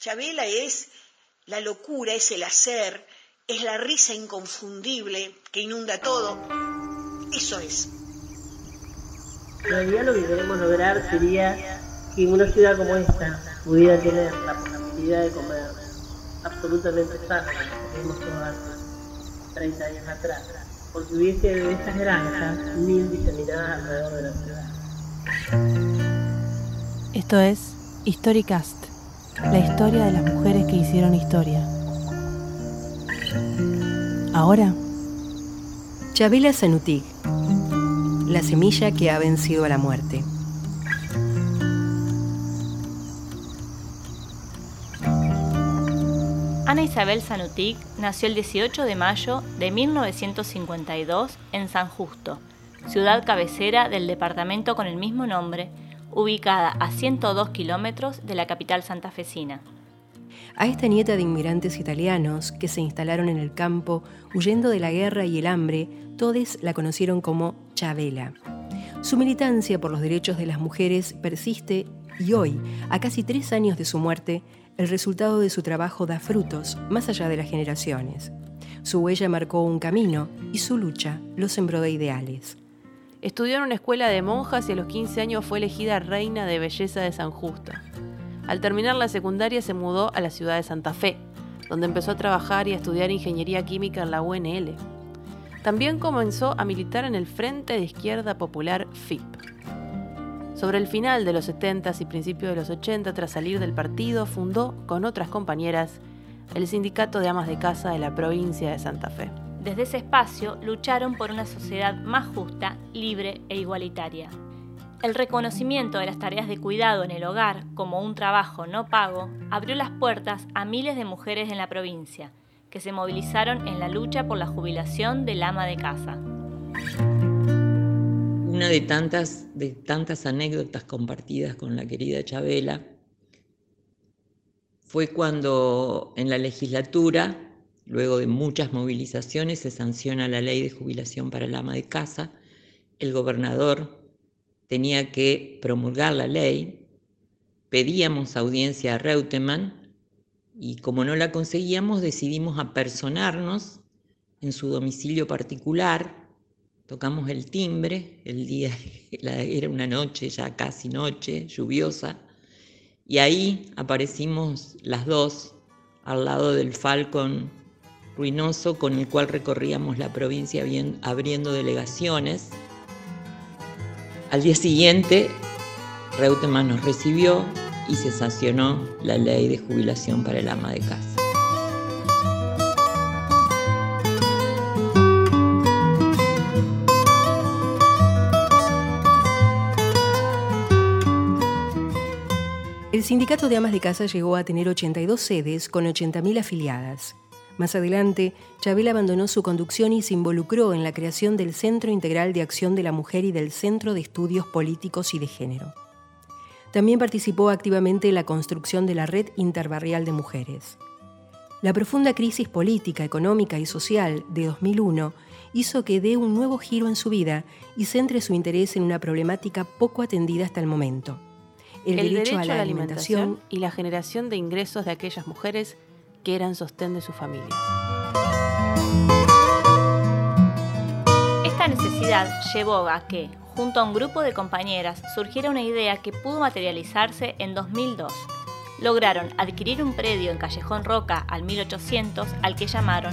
Chabela es la locura, es el hacer, es la risa inconfundible que inunda todo. Eso es. En realidad lo que queremos lograr sería que una ciudad como esta pudiera tener la posibilidad de comer absolutamente sano, como tenemos todas 30 años atrás, porque hubiese de esas granjas mil diseminadas alrededor de la ciudad. Esto es Historicast, la historia de las mujeres que hicieron historia. Ahora, Chabela Sanutig, la semilla que ha vencido a la muerte. Ana Isabel Sanutic nació el 18 de mayo de 1952 en San Justo, ciudad cabecera del departamento con el mismo nombre, ubicada a 102 kilómetros de la capital santafesina. A esta nieta de inmigrantes italianos que se instalaron en el campo huyendo de la guerra y el hambre, todos la conocieron como Chabela. Su militancia por los derechos de las mujeres persiste y hoy, a casi tres años de su muerte, el resultado de su trabajo da frutos más allá de las generaciones. Su huella marcó un camino y su lucha lo sembró de ideales. Estudió en una escuela de monjas y a los 15 años fue elegida reina de belleza de San Justo. Al terminar la secundaria se mudó a la ciudad de Santa Fe, donde empezó a trabajar y a estudiar ingeniería química en la UNL. También comenzó a militar en el Frente de Izquierda Popular FIP. Sobre el final de los 70 y principios de los 80, tras salir del partido, fundó, con otras compañeras, el Sindicato de Amas de Casa de la provincia de Santa Fe. Desde ese espacio lucharon por una sociedad más justa, libre e igualitaria. El reconocimiento de las tareas de cuidado en el hogar como un trabajo no pago abrió las puertas a miles de mujeres en la provincia, que se movilizaron en la lucha por la jubilación del ama de casa una de tantas, de tantas anécdotas compartidas con la querida Chabela fue cuando en la legislatura, luego de muchas movilizaciones, se sanciona la ley de jubilación para el ama de casa. El gobernador tenía que promulgar la ley. Pedíamos audiencia a Reutemann y como no la conseguíamos decidimos apersonarnos en su domicilio particular Tocamos el timbre, el día era una noche, ya casi noche, lluviosa, y ahí aparecimos las dos al lado del Falcon ruinoso con el cual recorríamos la provincia abriendo delegaciones. Al día siguiente, Reutemann nos recibió y se sancionó la ley de jubilación para el ama de casa. El Sindicato de Amas de Casa llegó a tener 82 sedes con 80.000 afiliadas. Más adelante, Chabel abandonó su conducción y se involucró en la creación del Centro Integral de Acción de la Mujer y del Centro de Estudios Políticos y de Género. También participó activamente en la construcción de la Red Interbarrial de Mujeres. La profunda crisis política, económica y social de 2001 hizo que dé un nuevo giro en su vida y centre su interés en una problemática poco atendida hasta el momento el, derecho, a la, alimentación, y la generación de ingresos de aquellas mujeres que eran sostén de su familia. Esta necesidad llevó a que, junto a un grupo de compañeras, surgiera una idea que pudo materializarse en 2002. Lograron adquirir un predio en Callejón Roca al 1800 al que llamaron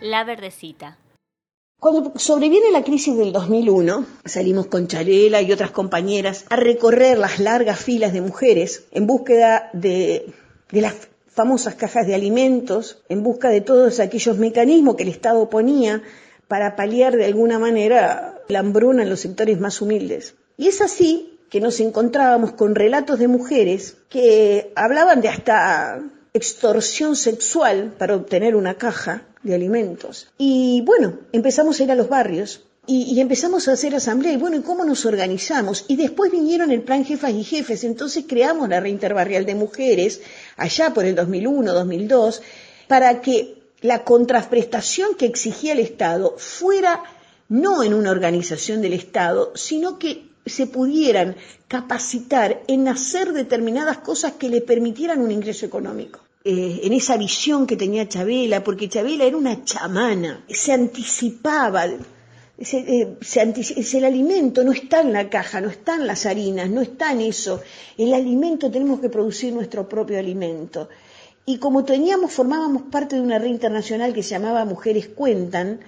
La Verdecita, cuando sobreviene la crisis del 2001, salimos con Charela y otras compañeras a recorrer las largas filas de mujeres en búsqueda de, las famosas cajas de alimentos, en busca de todos aquellos mecanismos que el Estado ponía para paliar de alguna manera la hambruna en los sectores más humildes. Y es así que nos encontrábamos con relatos de mujeres que hablaban de hasta extorsión sexual para obtener una caja de alimentos. Y bueno, empezamos a ir a los barrios y, empezamos a hacer asamblea y bueno, ¿y cómo nos organizamos? Y después vinieron el plan jefas y jefes, entonces creamos la reinterbarrial de mujeres allá por el 2001, 2002, para que la contraprestación que exigía el Estado fuera no en una organización del Estado, sino que se pudieran capacitar en hacer determinadas cosas que le permitieran un ingreso económico. Eh, en esa visión que tenía Chabela, porque Chabela era una chamana, se anticipaba, eh, es el alimento no está en la caja, no están las harinas, no está en eso. El alimento tenemos que producir nuestro propio alimento. Y como teníamos, formábamos parte de una red internacional que se llamaba Mujeres Cuentan,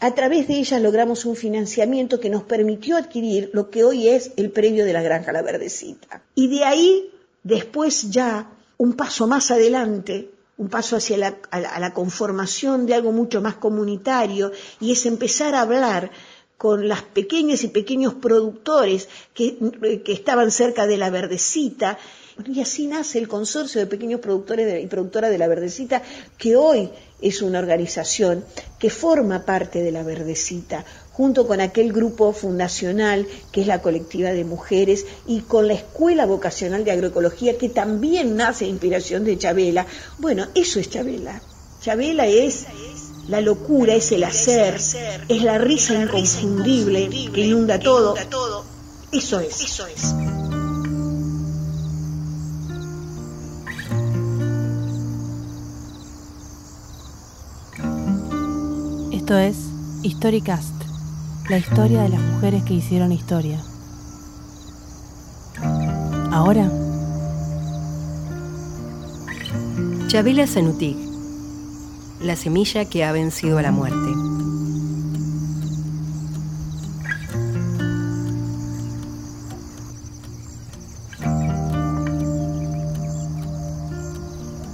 a través de ella logramos un financiamiento que nos permitió adquirir lo que hoy es el premio de la Granja La Verdecita. Y de ahí, después ya un paso más adelante, un paso hacia la, conformación de algo mucho más comunitario, y es empezar a hablar con las pequeñas y pequeños productores que, estaban cerca de la verdecita, y así nace el consorcio de pequeños productores y productoras de la verdecita, que hoy es una organización que forma parte de la verdecita, junto con aquel grupo fundacional que es la colectiva de mujeres y con la Escuela Vocacional de Agroecología que también nace de inspiración de Chabela. Bueno, eso es Chabela. Chabela es la locura, es el hacer, es la risa inconfundible que inunda todo. Eso es. Eso es. Esto es Historicast la historia de las mujeres que hicieron historia. Ahora. Chabela Zanutig, la semilla que ha vencido a la muerte.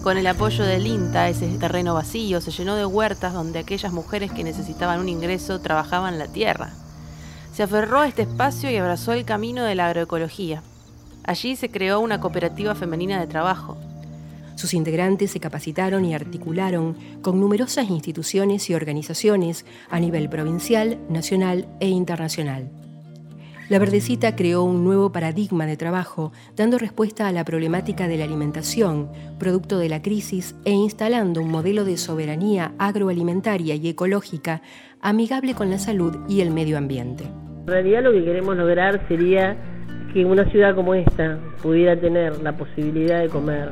Con el apoyo del INTA, ese terreno vacío se llenó de huertas donde aquellas mujeres que necesitaban un ingreso trabajaban la tierra. Se aferró a este espacio y abrazó el camino de la agroecología. Allí se creó una cooperativa femenina de trabajo. Sus integrantes se capacitaron y articularon con numerosas instituciones y organizaciones a nivel provincial, nacional e internacional. La Verdecita creó un nuevo paradigma de trabajo, dando respuesta a la problemática de la alimentación, producto de la crisis, e instalando un modelo de soberanía agroalimentaria y ecológica amigable con la salud y el medio ambiente. En realidad lo que queremos lograr sería que una ciudad como esta pudiera tener la posibilidad de comer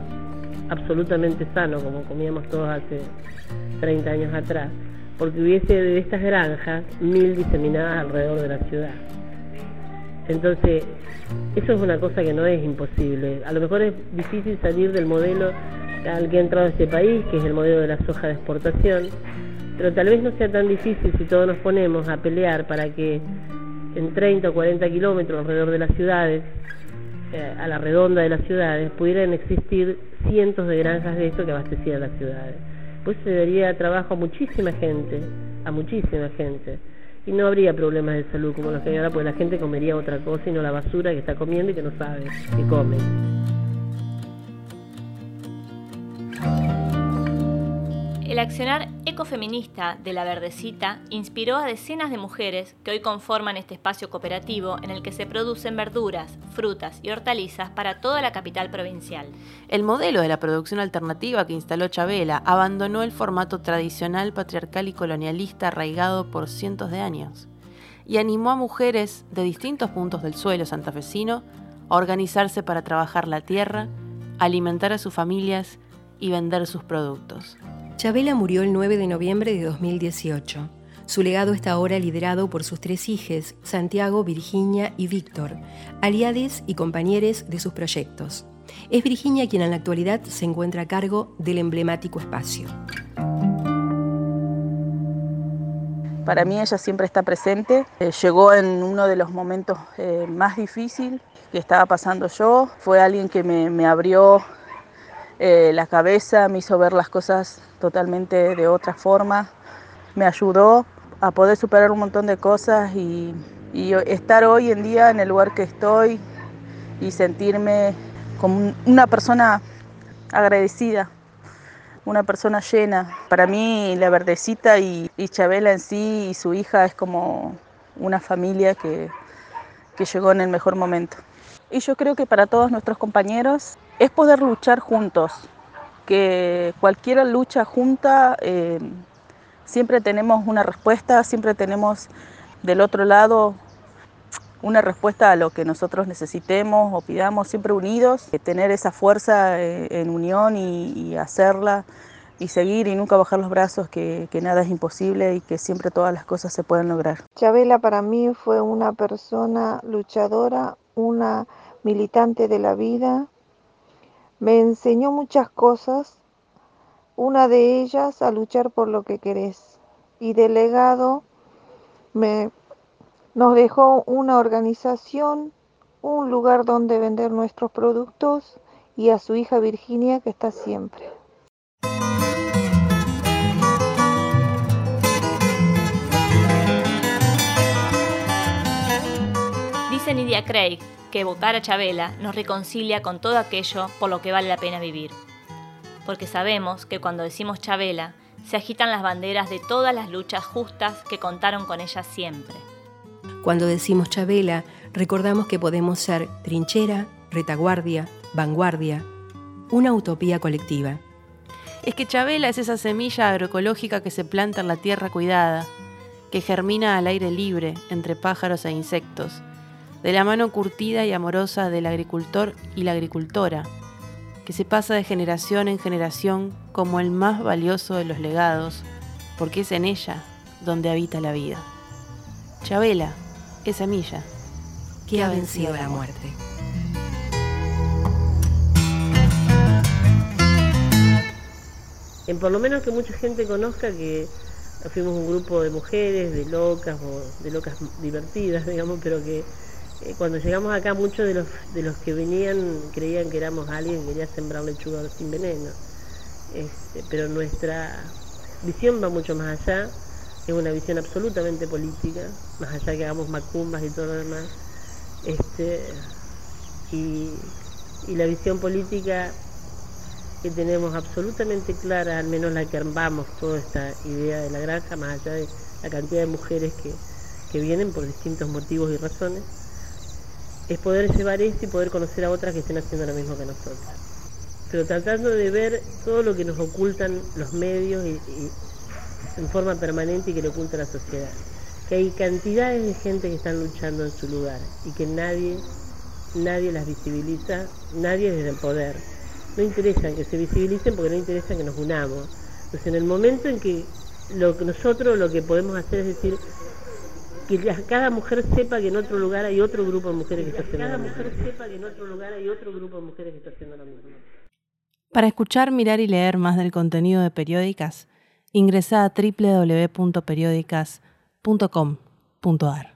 absolutamente sano, como comíamos todos hace 30 años atrás, porque hubiese de estas granjas mil diseminadas alrededor de la ciudad. Entonces, eso es una cosa que no es imposible. A lo mejor es difícil salir del modelo al que ha entrado este país, que es el modelo de la soja de exportación, pero tal vez no sea tan difícil si todos nos ponemos a pelear para que en 30 o 40 kilómetros alrededor de las ciudades, eh, a la redonda de las ciudades, pudieran existir cientos de granjas de esto que abastecieran las ciudades. Pues se daría trabajo a muchísima gente, a muchísima gente y no habría problemas de salud como los que hay ahora, porque la gente comería otra cosa y no la basura que está comiendo y que no sabe que come. El accionar ecofeminista de la Verdecita inspiró a decenas de mujeres que hoy conforman este espacio cooperativo en el que se producen verduras, frutas y hortalizas para toda la capital provincial. El modelo de la producción alternativa que instaló Chabela abandonó el formato tradicional, patriarcal y colonialista arraigado por cientos de años y animó a mujeres de distintos puntos del suelo santafesino a organizarse para trabajar la tierra, alimentar a sus familias y vender sus productos. Chabela murió el 9 de noviembre de 2018. Su legado está ahora liderado por sus tres hijos, Santiago, Virginia y Víctor, aliades y compañeros de sus proyectos. Es Virginia quien en la actualidad se encuentra a cargo del emblemático espacio. Para mí ella siempre está presente. Eh, llegó en uno de los momentos eh, más difíciles que estaba pasando yo. Fue alguien que me abrió eh, la cabeza, me hizo ver las cosas totalmente de otra forma, me ayudó a poder superar un montón de cosas y, estar hoy en día en el lugar que estoy y sentirme como una persona agradecida, una persona llena. Para mí la verdecita y, Chabela en sí y su hija es como una familia que, que llegó en el mejor momento. Y yo creo que para todos nuestros compañeros es poder luchar juntos, que cualquier lucha junta eh, siempre tenemos una respuesta, siempre tenemos del otro lado una respuesta a lo que nosotros necesitemos o pidamos, siempre unidos, tener esa fuerza eh, en unión y, hacerla y seguir y nunca bajar los brazos, que, nada es imposible y que siempre todas las cosas se pueden lograr. Chabela para mí fue una persona luchadora, una militante de la vida, me enseñó muchas cosas, una de ellas a luchar por lo que querés y delegado me nos dejó una organización, un lugar donde vender nuestros productos y a su hija Virginia que está siempre. Dice Nidia Craig que votar a Chabela nos reconcilia con todo aquello por lo que vale la pena vivir. Porque sabemos que cuando decimos Chabela, se agitan las banderas de todas las luchas justas que contaron con ella siempre. Cuando decimos Chabela, recordamos que podemos ser trinchera, retaguardia, vanguardia, una utopía colectiva. Es que Chabela es esa semilla agroecológica que se planta en la tierra cuidada, que germina al aire libre entre pájaros e insectos, de la mano curtida y amorosa del agricultor y la agricultora, que se pasa de generación en generación como el más valioso de los legados, porque es en ella donde habita la vida. Chabela, es semilla que ha vencido la muerte. En por lo menos que mucha gente conozca que fuimos un grupo de mujeres, de locas o de locas divertidas, digamos, pero que eh, cuando llegamos acá muchos de los, de los que venían creían que éramos alguien que quería sembrar lechuga sin veneno. Este, pero nuestra visión va mucho más allá es una visión absolutamente política, más allá que hagamos macumbas y todo lo demás. Este, y, la visión política que tenemos absolutamente clara, al menos la que armamos toda esta idea de la granja, más allá de la cantidad de mujeres que, que vienen por distintos motivos y razones, es poder llevar esto y poder conocer a otras que estén haciendo lo mismo que nosotros. Pero tratando de ver todo lo que nos ocultan los medios y, en forma permanente y que le oculta la sociedad. Que hay cantidades de gente que están luchando en su lugar y que nadie, nadie las visibiliza, nadie desde el poder. No interesan que se visibilicen porque no interesa que nos unamos. Entonces en el momento en que lo, nosotros lo que podemos hacer es decir que cada mujer sepa que en otro lugar hay otro grupo de mujeres que está haciendo cada mujer sepa que en otro lugar hay otro grupo de mujeres que está haciendo lo mismo. Para escuchar, mirar y leer más del contenido de periódicas, ingresa a www.periodicas.com.ar.